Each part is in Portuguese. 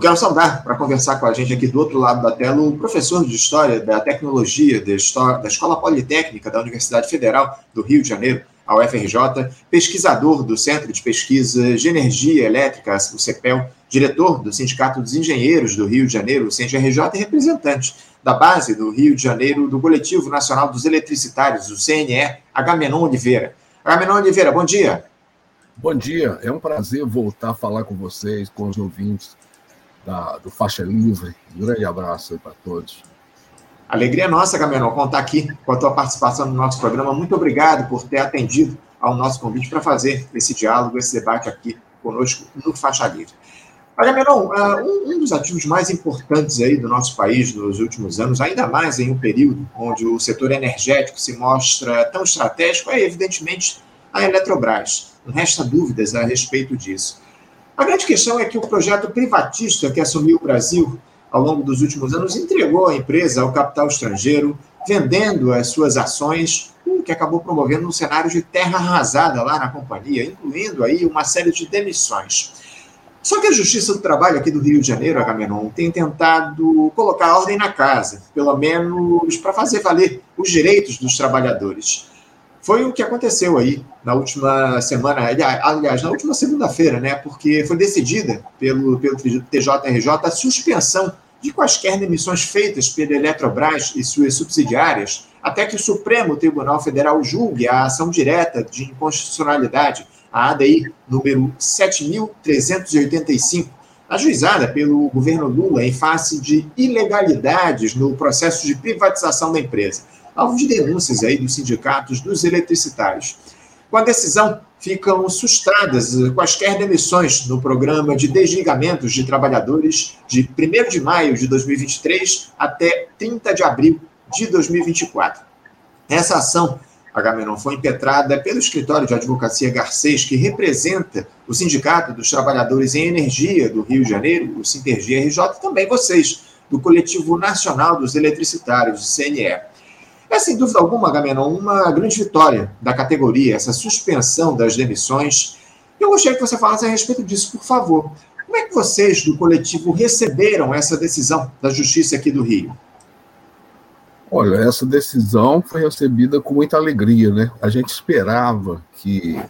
Eu quero saudar, para conversar com a gente aqui do outro lado da tela, o professor de História da Tecnologia da, Escola Politécnica da Universidade Federal do Rio de Janeiro, a UFRJ, pesquisador do Centro de Pesquisa de Energia Elétrica, o CEPEL, diretor do Sindicato dos Engenheiros do Rio de Janeiro, o CNRJ, e representante da base do Rio de Janeiro do Coletivo Nacional dos Eletricitários, o CNE, Agamenon Oliveira. Agamenon Oliveira, bom dia. Bom dia, é um prazer voltar a falar com vocês, com os ouvintes da, do Faixa Livre. Um grande abraço para todos. Alegria nossa, Agamenon, contar aqui com a tua participação no nosso programa. Muito obrigado por ter atendido ao nosso convite para fazer esse diálogo, esse debate aqui conosco no Faixa Livre. Agamenon, uh, um, um dos ativos mais importantes aí do nosso país nos últimos anos, ainda mais em um período onde o setor energético se mostra tão estratégico, é evidentemente a Eletrobras. Não resta dúvidas a respeito disso. A grande questão é que o projeto privatista que assumiu o Brasil ao longo dos últimos anos, entregou a empresa ao capital estrangeiro, vendendo as suas ações, o que acabou promovendo um cenário de terra arrasada lá na companhia, incluindo aí uma série de demissões. Só que a Justiça do Trabalho aqui do Rio de Janeiro, Agamenon, tem tentado colocar ordem na casa, pelo menos para fazer valer os direitos dos trabalhadores. Foi o que aconteceu aí na última semana, aliás, na última segunda-feira, né? Porque foi decidida pelo, pelo TJRJ a suspensão de quaisquer demissões feitas pela Eletrobras e suas subsidiárias, até que o Supremo Tribunal Federal julgue a ação direta de inconstitucionalidade, a ADI número 7.385, ajuizada pelo governo Lula em face de ilegalidades no processo de privatização da empresa alvo de denúncias aí dos sindicatos dos eletricitários. Com a decisão, ficam sustradas quaisquer demissões no programa de desligamentos de trabalhadores de 1 de maio de 2023 até 30 de abril de 2024. Essa ação, Agamenon, foi impetrada pelo escritório de advocacia Garcês, que representa o Sindicato dos Trabalhadores em Energia do Rio de Janeiro, o Sintergia RJ, e também vocês, do Coletivo Nacional dos Eletricitários, CNE. É, sem dúvida alguma, Gamenon, uma grande vitória da categoria, essa suspensão das demissões. Eu gostaria que você falasse a respeito disso, por favor. Como é que vocês do coletivo receberam essa decisão da Justiça aqui do Rio? Olha, essa decisão foi recebida com muita alegria, né? A gente esperava que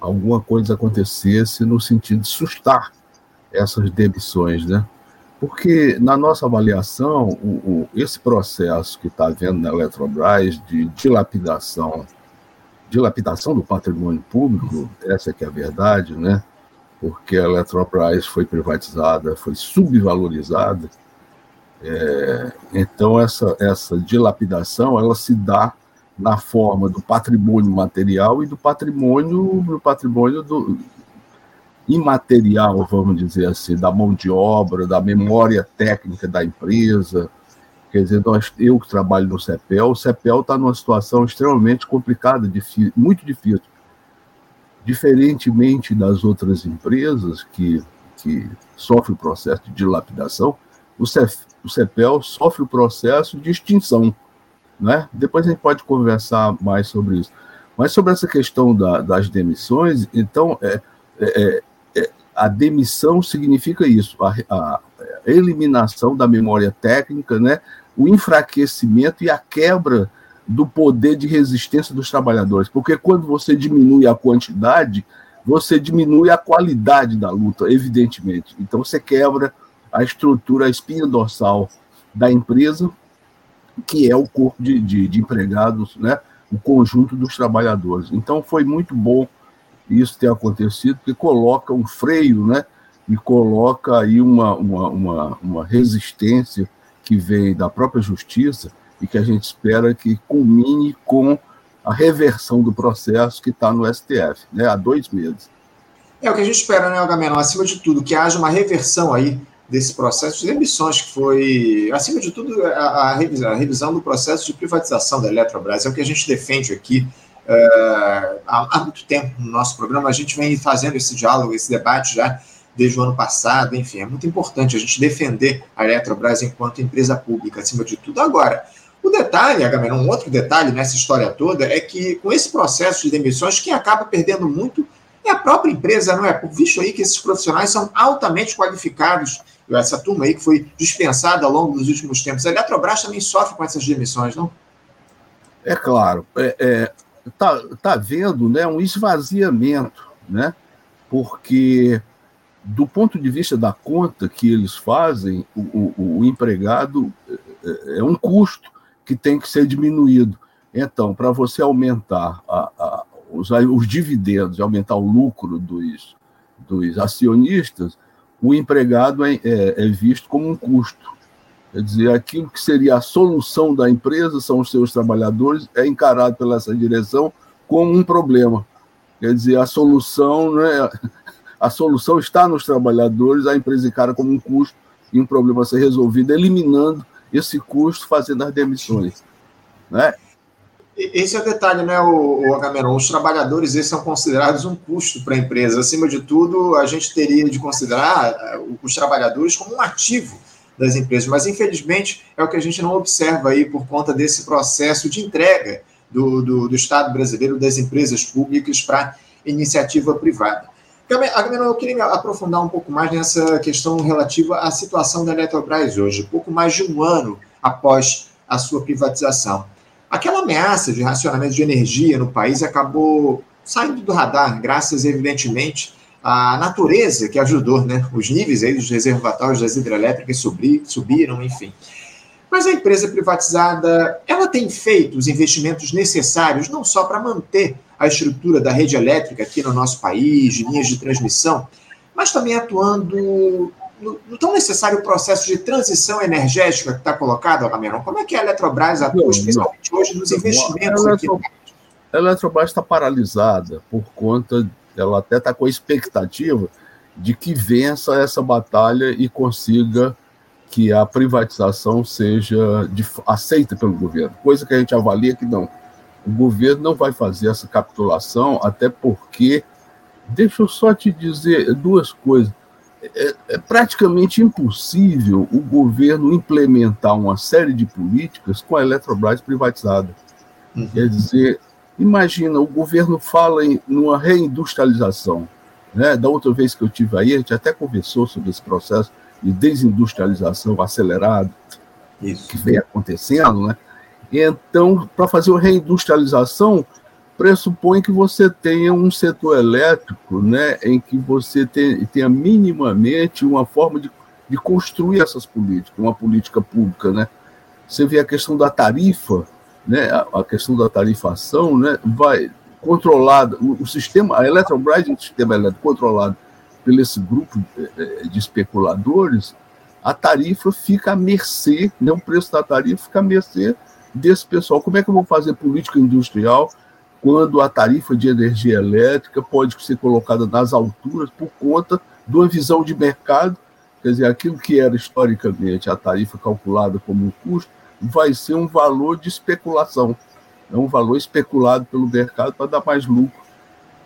alguma coisa acontecesse no sentido de sustar essas demissões, né? Porque, na nossa avaliação, o, o, esse processo que está havendo na Eletrobras de dilapidação, dilapidação do patrimônio público, essa que é a verdade, né? Porque a Eletrobras foi privatizada, foi subvalorizada. É, então, essa, essa dilapidação, ela se dá na forma do patrimônio material e do patrimônio, do patrimônio do, imaterial, vamos dizer assim, da mão de obra, da memória técnica da empresa. Quer dizer, nós, eu que trabalho no CEPEL, o CEPEL está numa situação extremamente complicada, difícil, muito difícil. Diferentemente das outras empresas que, que sofrem o processo de dilapidação, o, CEF, o CEPEL sofre o processo de extinção. Né? Depois a gente pode conversar mais sobre isso. Mas sobre essa questão da, das demissões, então, é, é, a demissão significa isso, a, a, eliminação da memória técnica, né, o enfraquecimento e a quebra do poder de resistência dos trabalhadores, porque quando você diminui a quantidade, você diminui a qualidade da luta, evidentemente. Então você quebra a estrutura, a espinha dorsal da empresa, que é o corpo de, de, de empregados, né, o conjunto dos trabalhadores. Então foi muito bom isso ter acontecido, porque coloca um freio, né? E coloca aí uma, uma, uma, uma resistência que vem da própria justiça e que a gente espera que culmine com a reversão do processo que está no STF, né, há dois meses. É o que a gente espera, né, Agamenon? Acima de tudo, que haja uma reversão aí desse processo de emissões, que foi, acima de tudo, a, a, revisão, a revisão do processo de privatização da Eletrobras. É o que a gente defende aqui Uh, há, há, muito tempo no nosso programa, a gente vem fazendo esse diálogo, esse debate já desde o ano passado, enfim, é muito importante a gente defender a Eletrobras enquanto empresa pública, acima de tudo. Agora, o detalhe, Agamenon, um outro detalhe nessa história toda é que com esse processo de demissões, quem acaba perdendo muito é a própria empresa, não é? Por visto aí que esses profissionais são altamente qualificados essa turma aí que foi dispensada ao longo dos últimos tempos. A Eletrobras também sofre com essas demissões, não? É claro. Está é, tá, tá vendo né, um esvaziamento, né? porque do ponto de vista da conta que eles fazem, o, o, o empregado é, é um custo que tem que ser diminuído. Então, para você aumentar a, a, os, os, dividendos, aumentar o lucro dos, dos acionistas, o empregado é, é, é, visto como um custo. Quer dizer, aquilo que seria a solução da empresa, são os seus trabalhadores, é encarado pela essa direção como um problema. Quer dizer, a solução, né, a solução está nos trabalhadores, a empresa encara como um custo e um problema a ser resolvido, eliminando esse custo fazendo as demissões. Né? Esse é o detalhe, né, o, o? Os trabalhadores esses são considerados um custo para a empresa. Acima de tudo, a gente teria de considerar eh, os trabalhadores como um ativo das empresas, mas infelizmente é o que a gente não observa aí por conta desse processo de entrega do, do, do Estado brasileiro das empresas públicas para iniciativa privada. Agamenon, eu queria aprofundar um pouco mais nessa questão relativa à situação da Eletrobras hoje, pouco mais de um ano após a sua privatização. Aquela ameaça de racionamento de energia no país acabou saindo do radar, graças, evidentemente, à natureza que ajudou, né? Os níveis aí dos reservatórios das hidrelétricas subiram, enfim. Mas a empresa privatizada, ela tem feito os investimentos necessários não só para manter a estrutura da rede elétrica aqui no nosso país, de linhas de transmissão, mas também atuando no, no tão necessário processo de transição energética que está colocado, Agamenon? Como é que a Eletrobras atua, especialmente hoje, nos investimentos a aqui? A Eletrobras está paralisada por conta, ela até está com a expectativa de que vença essa batalha e consiga que a privatização seja de, aceita pelo governo, coisa que a gente avalia que não. O governo não vai fazer essa capitulação, até porque, deixa eu só te dizer duas coisas. É, é praticamente impossível o governo implementar uma série de políticas com a Eletrobras privatizada. Uhum. Quer dizer, imagina, o governo fala em uma reindustrialização. Né? Da outra vez que eu tive aí, a gente até conversou sobre esse processo de desindustrialização acelerado Isso. que vem acontecendo, né? Então, para fazer uma reindustrialização, pressupõe que você tenha um setor elétrico, né, em que você tenha minimamente uma forma de, de construir essas políticas, uma política pública, né? Você vê a questão da tarifa, né, a, questão da tarifação, né, vai controlada, o, o sistema, a Eletrobras é um sistema elétrico controlado pelo esse grupo de, eh, de especuladores, a tarifa fica à mercê, né, o preço da tarifa fica à mercê desse pessoal. Como é que eu vou fazer política industrial quando a tarifa de energia elétrica pode ser colocada nas alturas por conta de uma visão de mercado? Quer dizer, aquilo que era historicamente a tarifa calculada como um custo vai ser um valor de especulação. É um valor especulado pelo mercado para dar mais lucro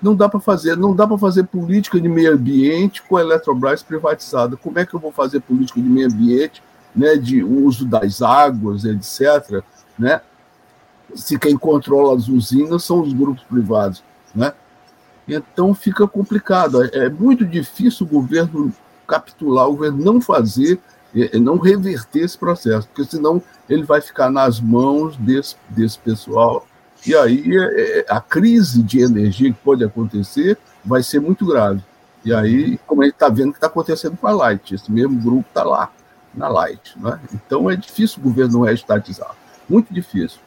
não dá para fazer, não dá para fazer política de meio ambiente com a Eletrobras privatizada. Como é que eu vou fazer política de meio ambiente, né, de uso das águas, etc., né? Se quem controla as usinas são os grupos privados, né? Então fica complicado. É, é muito difícil o governo capitular, o governo não fazer, não reverter esse processo, porque senão ele vai ficar nas mãos desse, desse pessoal e aí é, é, a crise de energia que pode acontecer vai ser muito grave. E aí, como a gente está vendo que está acontecendo com a Light, esse mesmo grupo está lá, na Light. Né? Então é difícil o governo reestatizar. Muito difícil.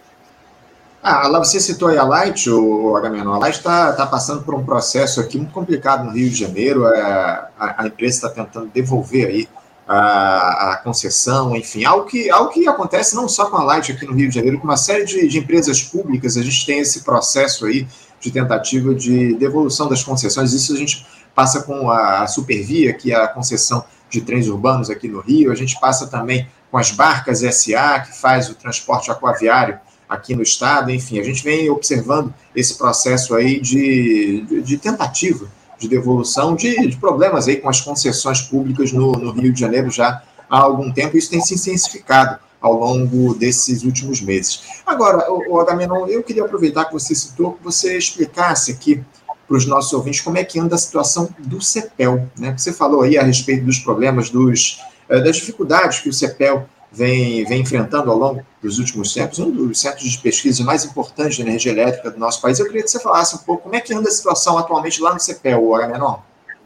Ah, lá você citou aí a Light, o Agamenon. A Light está tá passando por um processo aqui muito complicado no Rio de Janeiro. É, a, a empresa está tentando devolver aí a, a, concessão, enfim, algo que, algo que acontece não só com a Light aqui no Rio de Janeiro, com uma série de, de empresas públicas, a gente tem esse processo aí de tentativa de devolução das concessões, isso a gente passa com a, a Supervia, que é a concessão de trens urbanos aqui no Rio, a gente passa também com as barcas SA, que faz o transporte aquaviário aqui no estado, enfim, a gente vem observando esse processo aí de, de, de tentativa de devolução de, de, problemas aí com as concessões públicas no, no, Rio de Janeiro já há algum tempo. Isso tem se intensificado ao longo desses últimos meses. Agora, o, Agamenon, eu queria aproveitar que você citou, que você explicasse aqui para os nossos ouvintes como é que anda a situação do CEPEL. Né? Você falou aí a respeito dos problemas dos das dificuldades que o CEPEL vem, vem enfrentando ao longo dos últimos tempos, um dos centros de pesquisa mais importantes de energia elétrica do nosso país. Eu queria que você falasse um pouco como é que anda a situação atualmente lá no CEPEL, o Agamenon.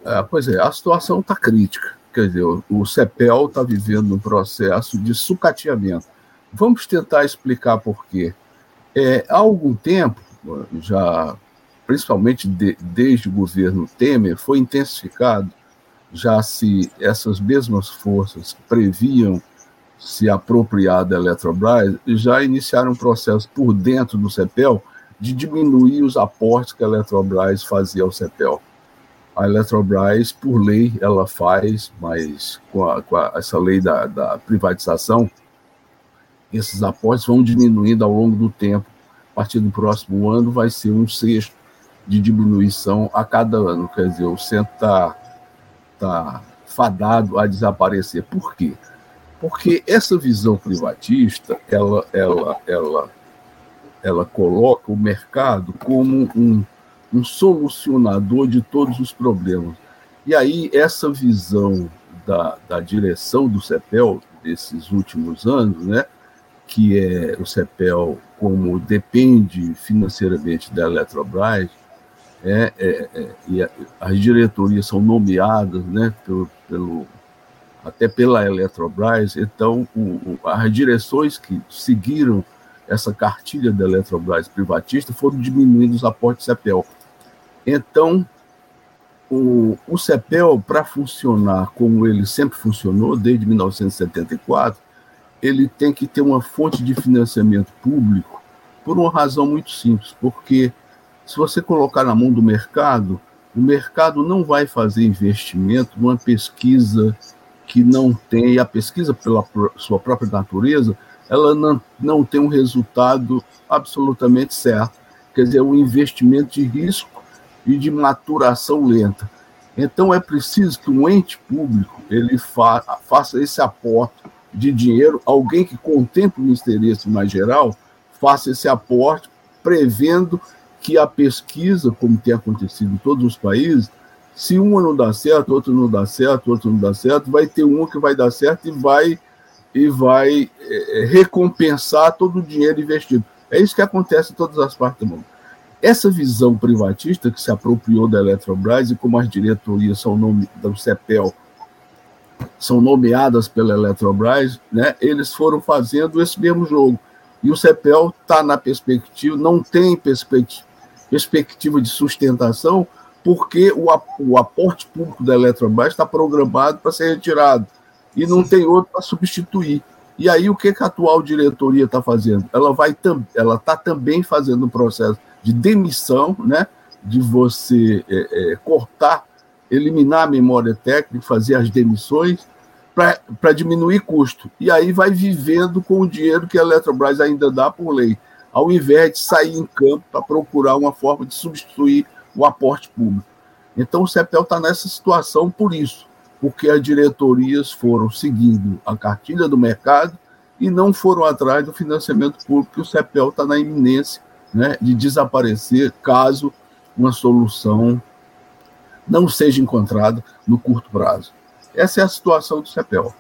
É, pois é, a situação está crítica. Quer dizer, o CEPEL está vivendo um processo de sucateamento. Vamos tentar explicar por quê. É, há algum tempo, já principalmente de, desde o governo Temer, foi intensificado, já se essas mesmas forças que previam se apropriar da Eletrobras, já iniciaram um processo por dentro do CEPEL de diminuir os aportes que a Eletrobras fazia ao CEPEL. A Eletrobras, por lei, ela faz, mas com, a, com a, essa lei da, da privatização, esses aportes vão diminuindo ao longo do tempo. A partir do próximo ano, vai ser um sexto de diminuição a cada ano. Quer dizer, o centro está tá fadado a desaparecer. Por quê? Porque essa visão privatista, ela, ela, ela, ela coloca o mercado como um, um solucionador de todos os problemas. E aí, essa visão da, da direção do CEPEL, desses últimos anos, né, que é o CEPEL, como depende financeiramente da Eletrobras, é, é, é, e as diretorias são nomeadas né, pelo, pelo até pela Eletrobras. Então, o, as direções que seguiram essa cartilha da Eletrobras privatista foram diminuindo os aportes CEPEL. Então, o, o CEPEL, para funcionar como ele sempre funcionou, desde 1974, ele tem que ter uma fonte de financiamento público por uma razão muito simples, porque se você colocar na mão do mercado, o mercado não vai fazer investimento numa pesquisa que não tem, a pesquisa pela sua própria natureza, ela não, não tem um resultado absolutamente certo. Quer dizer, é um investimento de risco e de maturação lenta. Então é preciso que um ente público ele fa faça esse aporte de dinheiro, alguém que contemple o interesse mais geral, faça esse aporte prevendo que a pesquisa, como tem acontecido em todos os países, se uma não dá certo, outro não dá certo, outro não dá certo, vai ter um que vai dar certo e vai e vai é, recompensar todo o dinheiro investido. É isso que acontece em todas as partes do mundo. Essa visão privatista que se apropriou da Eletrobras e como as diretorias são nome do CEPEL são nomeadas pela Eletrobras, né, eles foram fazendo esse mesmo jogo. E o CEPEL está na perspectiva, não tem perspectiva de sustentação, porque o, o aporte público da Eletrobras está programado para ser retirado e não tem outro para substituir. E aí o que, que a atual diretoria está fazendo? Ela vai ela está também fazendo um processo de demissão, né, de você é, é, cortar, eliminar a memória técnica, fazer as demissões para diminuir custo. E aí vai vivendo com o dinheiro que a Eletrobras ainda dá por lei, ao invés de sair em campo para procurar uma forma de substituir o aporte público. Então, o CEPEL está nessa situação por isso, porque as diretorias foram seguindo a cartilha do mercado e não foram atrás do financiamento público, o CEPEL está na iminência né, de desaparecer caso uma solução não seja encontrada no curto prazo. Essa é a situação do CEPEL.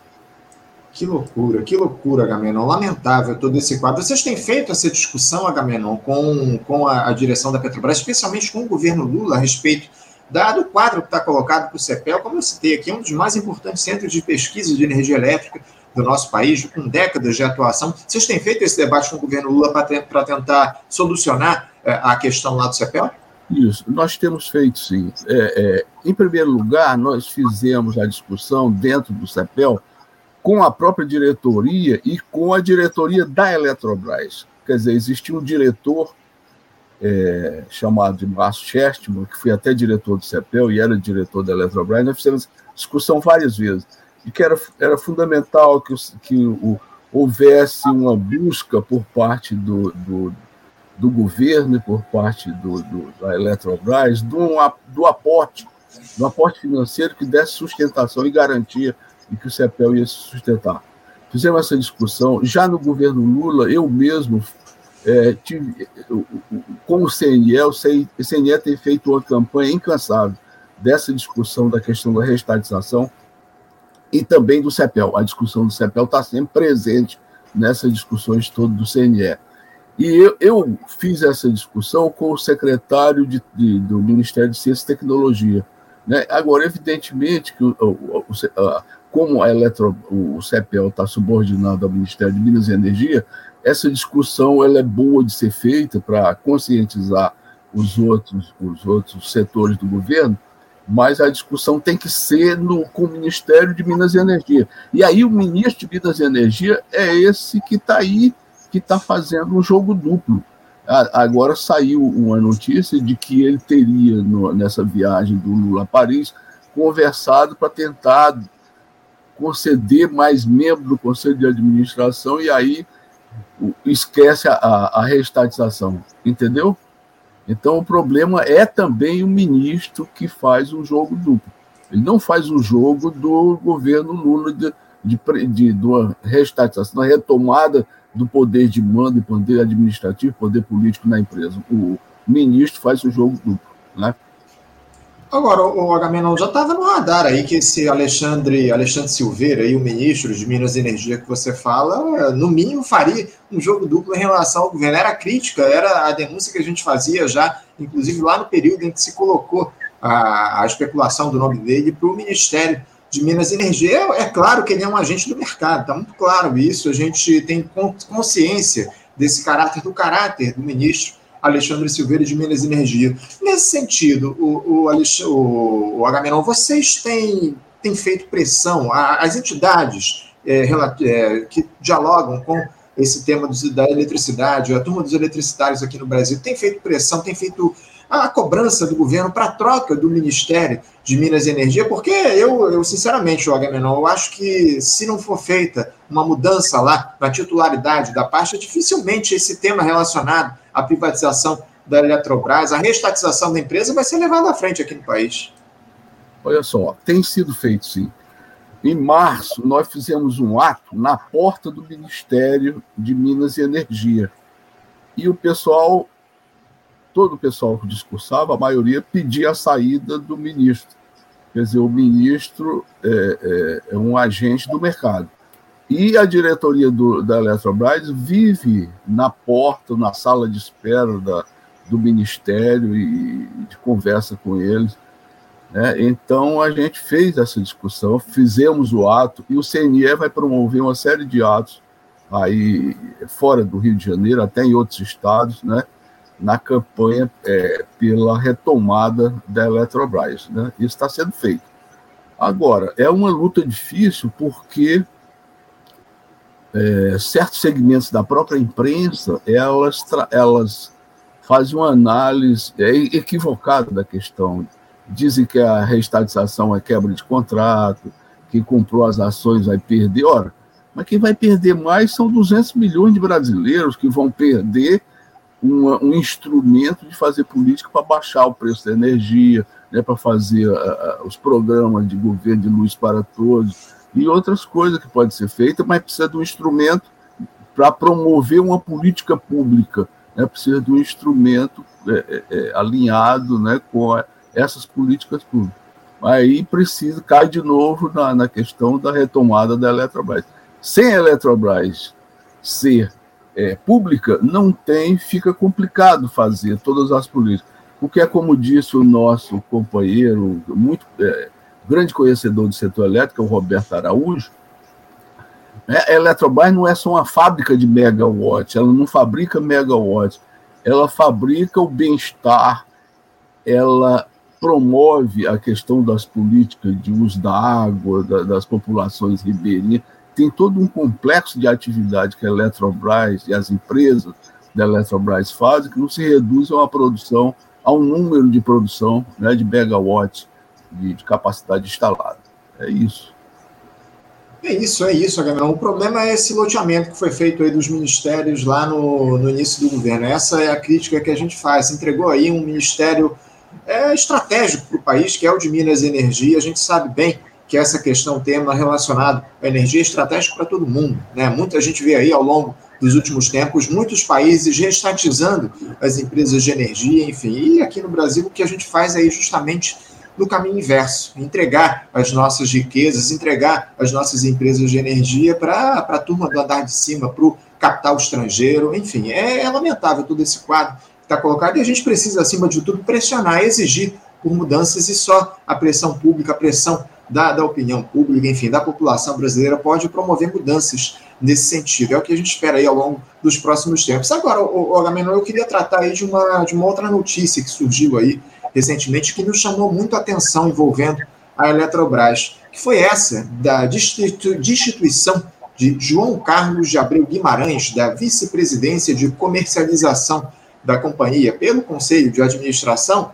Que loucura, que loucura, Agamenon. Lamentável todo esse quadro. Vocês têm feito essa discussão, Agamenon, com, com a, a direção da Petrobras, especialmente com o governo Lula, a respeito do quadro que está colocado para o CEPEL, como eu citei aqui, é um dos mais importantes centros de pesquisa de energia elétrica do nosso país, com décadas de atuação. Vocês têm feito esse debate com o governo Lula para tentar solucionar é, a questão lá do CEPEL? Isso, nós temos feito sim. É, é, em primeiro lugar, nós fizemos a discussão dentro do CEPEL com a própria diretoria e com a diretoria da Eletrobras. Quer dizer, existia um diretor é, chamado de Márcio Chestman, que foi até diretor do CEPEL e era diretor da Eletrobras, nós fizemos discussão várias vezes, e que era, era fundamental que, que o, houvesse uma busca por parte do, do, do governo e por parte do, do, da Eletrobras do, do aporte, do aporte financeiro que desse sustentação e garantia e que o CEPEL ia se sustentar. Fizemos essa discussão. Já no governo Lula, eu mesmo é, tive, com o CNE, o CNE tem feito uma campanha incansável dessa discussão da questão da restatização. e também do CEPEL. A discussão do CEPEL está sempre presente nessas discussões todas do CNE. E eu, eu, fiz essa discussão com o secretário de, de, do Ministério de Ciência e Tecnologia. Né? Agora, evidentemente, que o, o, o, como a Eletro, o CEPEL está subordinado ao Ministério de Minas e Energia, essa discussão ela é boa de ser feita para conscientizar os outros, os outros setores do governo, mas a discussão tem que ser no, com o Ministério de Minas e Energia. E aí o ministro de Minas e Energia é esse que está aí, que está fazendo um jogo duplo. Agora saiu uma notícia de que ele teria, no, nessa viagem do Lula a Paris, conversado para tentar conceder mais membros do Conselho de Administração e aí esquece a, a, reestatização, entendeu? Então, o problema é também o ministro que faz um jogo duplo. Ele não faz o jogo do governo Lula de, de, de, de uma reestatização, da retomada do poder de mando, poder administrativo, poder político na empresa. O ministro faz o jogo duplo. Né? Agora, o Agamenon já estava no radar aí que esse Alexandre, Alexandre Silveira, aí, o ministro de Minas e Energia que você fala, no mínimo faria um jogo duplo em relação ao governo. Era crítica, era a denúncia que a gente fazia já, inclusive lá no período em que se colocou a, a especulação do nome dele para o Ministério de Minas e Energia. É, é, claro que ele é um agente do mercado, está muito claro isso, a gente tem consciência desse caráter, do caráter do ministro Alexandre Silveira de Minas Energia. Nesse sentido, o, o, o, o Agamenon, vocês têm, têm feito pressão, as entidades é, é, que dialogam com esse tema do, da eletricidade, a turma dos eletricitários aqui no Brasil tem feito pressão, tem feito a cobrança do governo para a troca do Ministério de Minas e Energia, porque eu, eu sinceramente, o Agamenon, eu acho que se não for feita uma mudança lá na titularidade da pasta, dificilmente esse tema relacionado à privatização da Eletrobras, a reestatização da empresa vai ser levado à frente aqui no país. Olha só, tem sido feito sim. Em março, nós fizemos um ato na porta do Ministério de Minas e Energia. E o pessoal todo o pessoal que discursava, a maioria pedia a saída do ministro. Quer dizer, o ministro é, é, é um agente do mercado. E a diretoria do, da Eletrobras vive na porta, na sala de espera da, do ministério e de conversa com eles. Né? Então, a gente fez essa discussão, fizemos o ato, e o CNE vai promover uma série de atos aí fora do Rio de Janeiro, até em outros estados, né? na campanha é, pela retomada da Eletrobras. Né? Isso está sendo feito. Agora, é uma luta difícil porque é, certos segmentos da própria imprensa elas, elas fazem uma análise é, equivocada da questão. Dizem que a reestatização é quebra de contrato, quem comprou as ações vai perder. Ora, mas quem vai perder mais são 200 milhões de brasileiros que vão perder uma, um instrumento de fazer política para baixar o preço da energia, né, para fazer uh, os programas de governo de luz para todos e outras coisas que podem ser feitas, mas precisa de um instrumento para promover uma política pública, né, precisa de um instrumento é, é, é, alinhado né, com essas políticas públicas. Aí precisa, cai de novo na, na questão da retomada da Eletrobras. Sem a Eletrobras ser é, pública, não tem, fica complicado fazer todas as políticas. Porque é como disse o nosso companheiro, muito é, grande conhecedor do setor elétrico, o Roberto Araújo, né, a Eletrobras não é só uma fábrica de megawatts, ela não fabrica megawatts, ela fabrica o bem-estar, ela promove a questão das políticas de uso da água, da, das populações ribeirinhas, tem todo um complexo de atividade que a Eletrobras e as empresas da Eletrobras fazem, que não se reduzem a produção, a um número de produção né, de megawatts de, de capacidade instalada. É isso. É isso, é isso, Agamelão. O problema é esse loteamento que foi feito aí dos ministérios lá no, no início do governo. Essa é a crítica que a gente faz. Entregou aí um ministério é, estratégico para o país, que é o de Minas e Energia. A gente sabe bem que essa questão tema relacionado à energia estratégica para todo mundo. Né? Muita gente vê aí ao longo dos últimos tempos muitos países restatizando as empresas de energia, enfim. E aqui no Brasil o que a gente faz é justamente no caminho inverso, entregar as nossas riquezas, entregar as nossas empresas de energia para a turma do andar de cima, para o capital estrangeiro, enfim, é, é lamentável todo esse quadro que está colocado e a gente precisa, acima de tudo, pressionar, exigir por mudanças e só a pressão pública, a pressão da, da opinião pública, enfim, da população brasileira pode promover mudanças nesse sentido. É o que a gente espera aí ao longo dos próximos tempos. Agora, o, o Agamenon, eu queria tratar aí de uma, de uma outra notícia que surgiu aí recentemente que nos chamou muito a atenção envolvendo a Eletrobras, que foi essa da destituição de João Carlos de Abreu Guimarães, da vice-presidência de comercialização da companhia, pelo Conselho de Administração,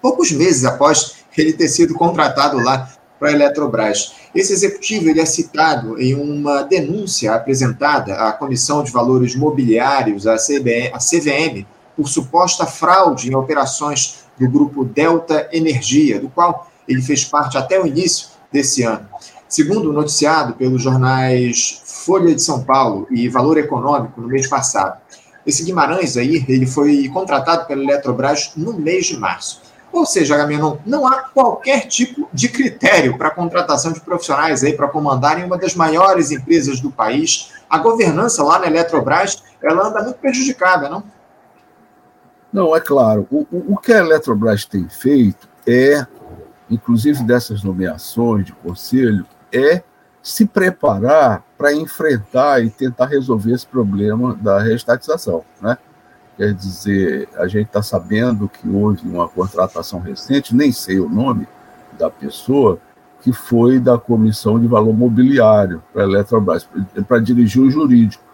poucos meses após ele ter sido contratado lá para a Eletrobras. Esse executivo ele é citado em uma denúncia apresentada à Comissão de Valores Mobiliários, a, a CVM, por suposta fraude em operações do grupo Delta Energia, do qual ele fez parte até o início desse ano. Segundo noticiado pelos jornais Folha de São Paulo e Valor Econômico no mês passado, esse Guimarães aí, ele foi contratado pela Eletrobras no mês de março. Ou seja, Agamenon, não há qualquer tipo de critério para a contratação de profissionais aí para comandarem uma das maiores empresas do país. A governança lá na Eletrobras, ela anda muito prejudicada, não? Não, é claro. O, o, o que a Eletrobras tem feito é, inclusive dessas nomeações de conselho, é se preparar para enfrentar e tentar resolver esse problema da reestatização, né? Quer dizer, a gente está sabendo que houve uma contratação recente, nem sei o nome da pessoa, que foi da Comissão de Valor Mobiliário para a Eletrobras, para dirigir o jurídico.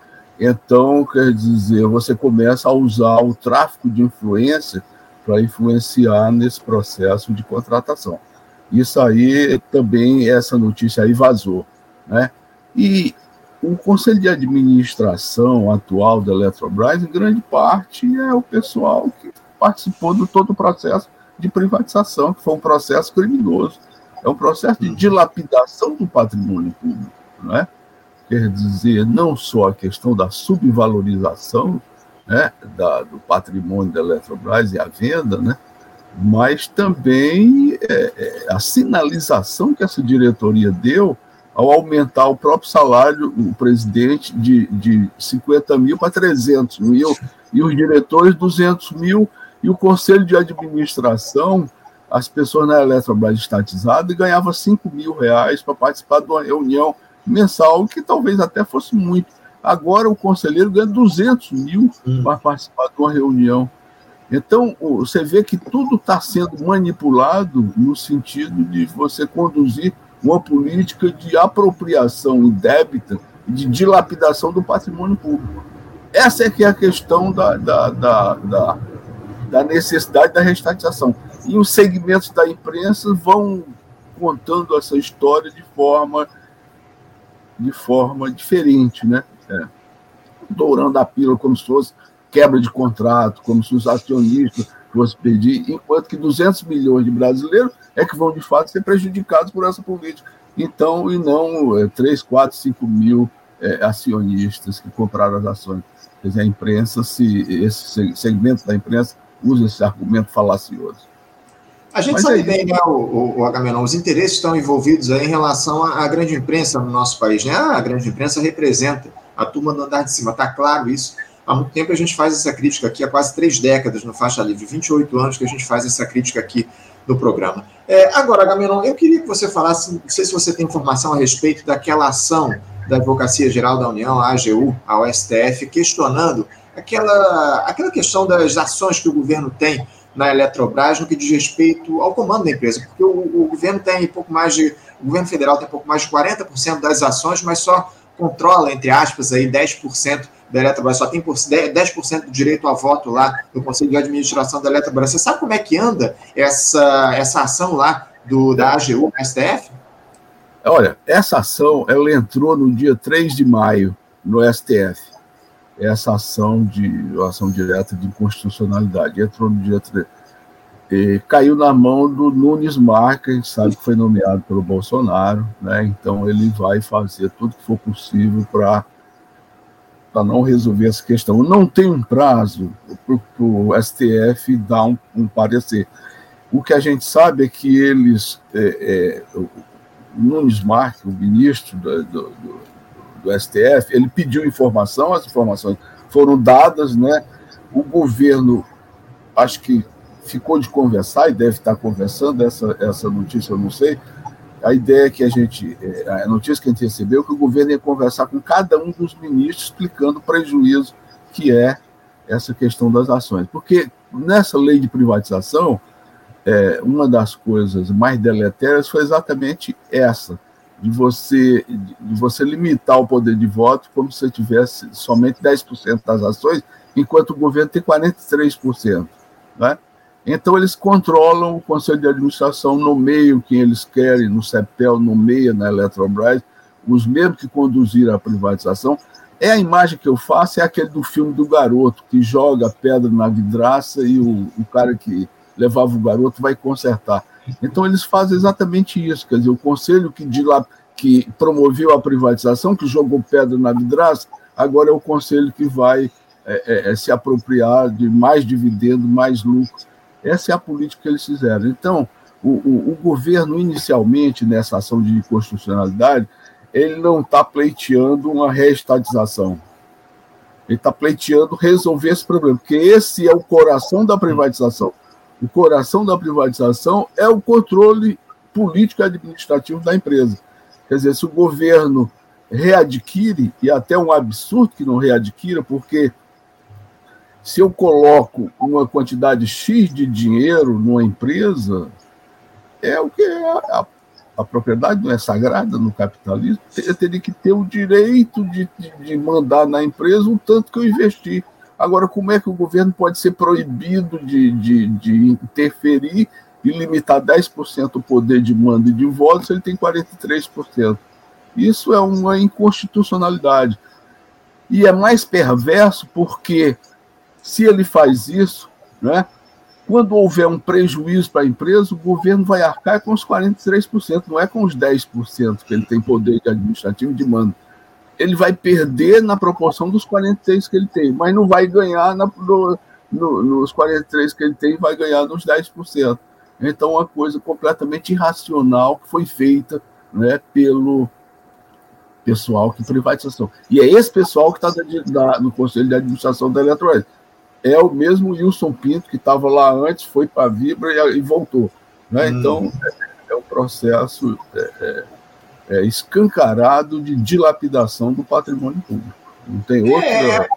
Então, quer dizer, você começa a usar o tráfico de influência para influenciar nesse processo de contratação. Isso aí também, essa notícia aí vazou. Né? E o conselho de administração atual da Eletrobras, em grande parte, é o pessoal que participou de todo o processo de privatização, que foi um processo criminoso. É um processo de uhum. dilapidação do patrimônio público. Né? Quer dizer, não só a questão da subvalorização né, da, do patrimônio da Eletrobras e a venda, né, mas também é, é, a sinalização que essa diretoria deu ao aumentar o próprio salário, o presidente, de, de 50 mil para 300 mil, e os diretores 200 mil, e o conselho de administração, as pessoas na Eletrobras estatizadas, ganhavam 5 mil reais para participar de uma reunião mensal, que talvez até fosse muito. Agora o conselheiro ganha 200 mil hum. para participar de uma reunião. Então, você vê que tudo está sendo manipulado no sentido de você conduzir uma política de apropriação indébita de dilapidação do patrimônio público. Essa é que é a questão da, da, da, da, da necessidade da restatização. E os segmentos da imprensa vão contando essa história de forma de forma diferente, né? É. Dourando a pílula como se fosse quebra de contrato, como se os acionistas fossem pedir, enquanto que 200 milhões de brasileiros é que vão, de fato, ser prejudicados por essa política. Então, e não é, 3, 4, 5 mil é, acionistas que compraram as ações. Quer dizer, a imprensa, se, esse segmento da imprensa usa esse argumento falacioso. A gente Mas sabe aí, bem, né, o, o, Agamenon, os interesses estão envolvidos aí em relação à, à, grande imprensa no nosso país. Né? A grande imprensa representa a turma do andar de cima, está claro isso. Há muito tempo a gente faz essa crítica aqui, há quase três décadas no Faixa Livre, 28 anos que a gente faz essa crítica aqui no programa. É, agora, Gamenon, eu queria que você falasse, não sei se você tem informação a respeito daquela ação da Advocacia Geral da União, a AGU, ao STF, questionando aquela, aquela questão das ações que o governo tem na Eletrobras no que diz respeito ao comando da empresa, porque o, o governo tem pouco mais de, o governo federal tem pouco mais de 40% das ações, mas só controla, entre aspas, aí 10% da Eletrobras, só tem 10% do direito a voto lá no Conselho de Administração da Eletrobras. Você sabe como é que anda essa, essa ação lá do, da AGU, STF? Olha, essa ação, ela entrou no dia 3 de maio no STF. Essa ação de ação direta de inconstitucionalidade. Entrou no dia 3. E caiu na mão do Nunes Marques, a gente sabe que foi nomeado pelo Bolsonaro, né? então ele vai fazer tudo que for possível para não resolver essa questão. Não tem um prazo para o STF dar um, um, parecer. O que a gente sabe é que eles, é, é, o Nunes Marques, o ministro do, do, do, STF, ele pediu informação, as informações foram dadas, né? O governo, acho que ficou de conversar e deve estar conversando, essa, essa notícia eu não sei. A ideia é que a gente, é, a notícia que a gente recebeu, é que o governo ia conversar com cada um dos ministros, explicando o prejuízo que é essa questão das ações. Porque nessa lei de privatização, é, uma das coisas mais deletérias foi exatamente essa, de você, de você limitar o poder de voto como se tivesse somente 10% das ações, enquanto o governo tem 43%. Né? Então, eles controlam o conselho de administração, nomeiam quem eles querem, no CEPEL, nomeia na Eletrobras, os mesmos que conduziram a privatização. É a imagem que eu faço, é aquele do filme do garoto, que joga pedra na vidraça e o, o cara que levava o garoto, vai consertar. Então, eles fazem exatamente isso. Quer dizer, o conselho que, lá, que promoveu a privatização, que jogou pedra na vidraça, agora é o conselho que vai é, é, é, se apropriar de mais dividendo, mais lucro. Essa é a política que eles fizeram. Então, o, o, o governo, inicialmente, nessa ação de constitucionalidade, ele não está pleiteando uma reestatização. Ele está pleiteando resolver esse problema, porque esse é o coração da privatização. O coração da privatização é o controle político administrativo da empresa. Quer dizer, se o governo readquire, e até um absurdo que não readquira, porque se eu coloco uma quantidade X de dinheiro numa empresa, é o que é a, a propriedade não é sagrada no capitalismo, eu teria que ter o direito de, de, de mandar na empresa o tanto que eu investi. Agora, como é que o governo pode ser proibido de, de, de interferir e limitar 10% o poder de mando e de voto se ele tem 43%? Isso é uma inconstitucionalidade. E é mais perverso porque, se ele faz isso, né, quando houver um prejuízo para a empresa, o governo vai arcar com os 43%, não é com os 10% que ele tem poder de administrativo de mando ele vai perder na proporção dos 43 que ele tem, mas não vai ganhar na, no, no, nos 43 que ele tem, vai ganhar nos 10%. Então, uma coisa completamente irracional que foi feita né, pelo pessoal que privatização. E é esse pessoal que está no Conselho de Administração da Eletroeste. É o mesmo Wilson Pinto que estava lá antes, foi para a Vibra e, e voltou. Né? Hum. Então, é, é um processo é, é, é, escancarado de dilapidação do patrimônio público. Não tem outro. É,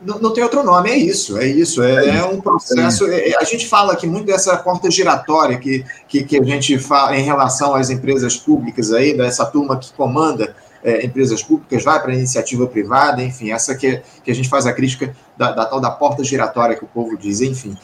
não, não, tem outro nome, é isso, é isso. É, é, é um processo. É, a gente fala aqui muito dessa porta giratória que, que, que, a gente fala em relação às empresas públicas aí, dessa turma que comanda empresas públicas, vai para a iniciativa privada, enfim, essa que, que a gente faz a crítica da, da tal da porta giratória que o povo diz, enfim.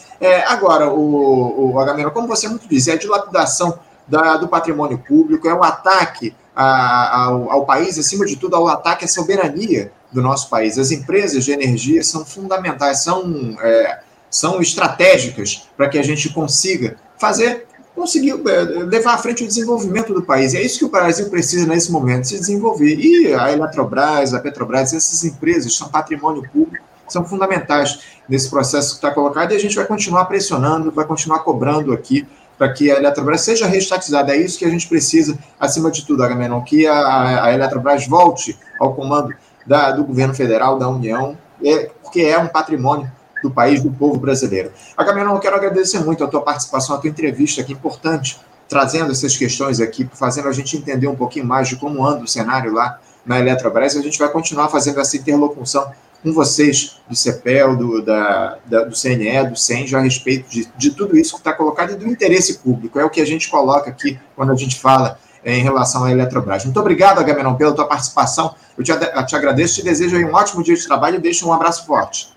agora, o, o Agamemnon, como você muito diz, é a dilapidação da, do patrimônio público, é um ataque a, ao, ao, país, acima de tudo, ao ataque à soberania do nosso país. As empresas de energia são fundamentais, são, é, são estratégicas para que a gente consiga fazer, conseguir é, levar à frente o desenvolvimento do país. E é isso que o Brasil precisa nesse momento, se desenvolver. E a Eletrobras, a Petrobras, essas empresas são patrimônio público, são fundamentais nesse processo que está colocado e a gente vai continuar pressionando, vai continuar cobrando aqui para que a Eletrobras seja reestatizada. É isso que a gente precisa, acima de tudo, Agamenon, que a, a Eletrobras volte ao comando da, do governo federal, da União, é, porque é um patrimônio do país, do povo brasileiro. Agamenon, eu quero agradecer muito a tua participação, a tua entrevista aqui, importante, trazendo essas questões aqui, fazendo a gente entender um pouquinho mais de como anda o cenário lá na Eletrobras, e a gente vai continuar fazendo essa interlocução com vocês do CEPEL, do, da, da, do CNE, do CENJ, a respeito de, de tudo isso que está colocado e do interesse público. É o que a gente coloca aqui quando a gente fala é, em relação à Eletrobras. Muito obrigado, Agamenon, pela tua participação. Eu te, eu te agradeço, te desejo um ótimo dia de trabalho e deixo um abraço forte.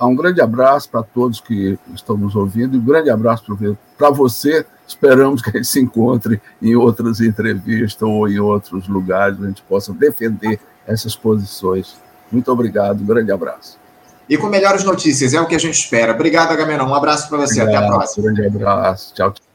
Um grande abraço para todos que estão nos ouvindo e um grande abraço para você. Esperamos que a gente se encontre em outras entrevistas ou em outros lugares, a gente possa defender essas posições muito obrigado, um grande abraço. E com melhores notícias, é o que a gente espera. Obrigado, Agamenon. Um abraço para você. Obrigado, Até a próxima. Um grande abraço. Tchau, tchau.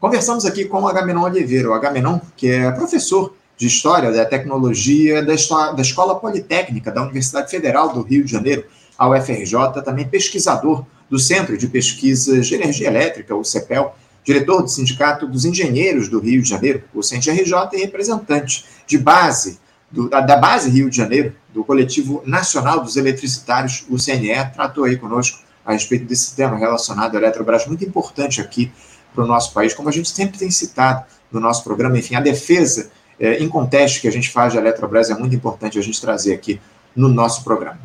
Conversamos aqui com o Agamenon Oliveira. O Agamenon, que é professor de História da Tecnologia da, da Escola Politécnica da Universidade Federal do Rio de Janeiro, a UFRJ, também pesquisador do Centro de Pesquisas de Energia Elétrica, o CEPEL, diretor do Sindicato dos Engenheiros do Rio de Janeiro, o CENTRJ, e representante de base, do, da, da, base Rio de Janeiro, do Coletivo Nacional dos Eletricitários, o CNE, tratou aí conosco a respeito desse tema relacionado à Eletrobras, muito importante aqui para o nosso país, como a gente sempre tem citado no nosso programa, enfim, a defesa é, em contexto que a gente faz de Eletrobras é muito importante a gente trazer aqui no nosso programa.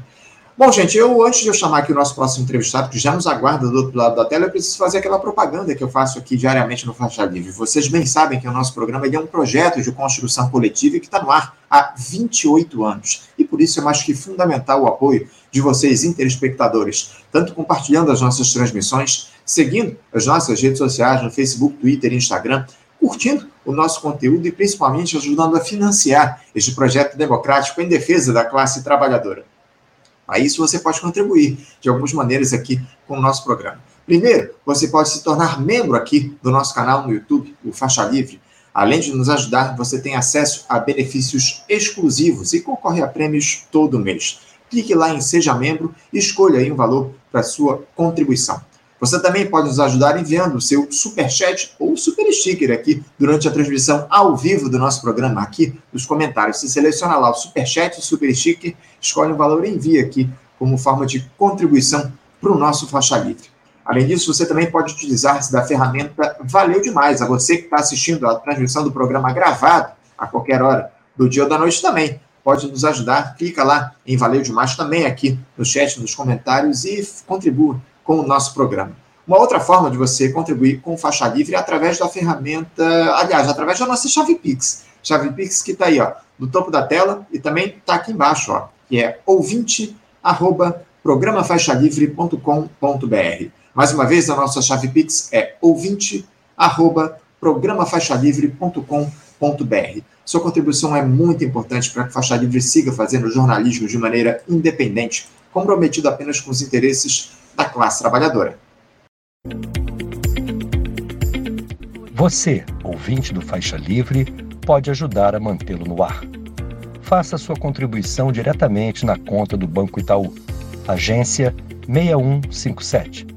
Bom, gente, eu antes de eu chamar aqui o nosso próximo entrevistado, que já nos aguarda do outro lado da tela, eu preciso fazer aquela propaganda que eu faço aqui diariamente no Faixa Livre. Vocês bem sabem que o nosso programa é um projeto de construção coletiva e que está no ar há 28 anos. E por isso é mais que fundamental o apoio de vocês, interespectadores, tanto compartilhando as nossas transmissões, seguindo as nossas redes sociais no Facebook, Twitter e Instagram, curtindo o nosso conteúdo e principalmente ajudando a financiar este projeto democrático em defesa da classe trabalhadora. A isso você pode contribuir de algumas maneiras aqui com o nosso programa. Primeiro, você pode se tornar membro aqui do nosso canal no YouTube, o Faixa Livre. Além de nos ajudar, você tem acesso a benefícios exclusivos e concorre a prêmios todo mês. Clique lá em Seja Membro e escolha aí um valor para sua contribuição. Você também pode nos ajudar enviando o seu super chat ou super sticker aqui durante a transmissão ao vivo do nosso programa aqui nos comentários. Você seleciona lá o super chat super sticker, escolhe um valor e envia aqui como forma de contribuição para o nosso faixa livre. Além disso, você também pode utilizar-se da ferramenta Valeu Demais. A você que está assistindo a transmissão do programa gravado a qualquer hora do dia ou da noite também pode nos ajudar. Clica lá em Valeu Demais também aqui no chat, nos comentários e contribua com o nosso programa. Uma outra forma de você contribuir com Faixa Livre é através da ferramenta, aliás, através da nossa chave Pix. Chave Pix que está aí, ó, no topo da tela e também está aqui embaixo, ó, que é ouvinte, arroba, programafaixalivre.com.br. Mais uma vez, a nossa chave Pix é ouvinte, arroba, programafaixalivre.com.br. Sua contribuição é muito importante para que Faixa Livre siga fazendo jornalismo de maneira independente, comprometido apenas com os interesses da classe trabalhadora. Você, ouvinte do Faixa Livre, pode ajudar a mantê-lo no ar. Faça sua contribuição diretamente na conta do Banco Itaú, agência 6157,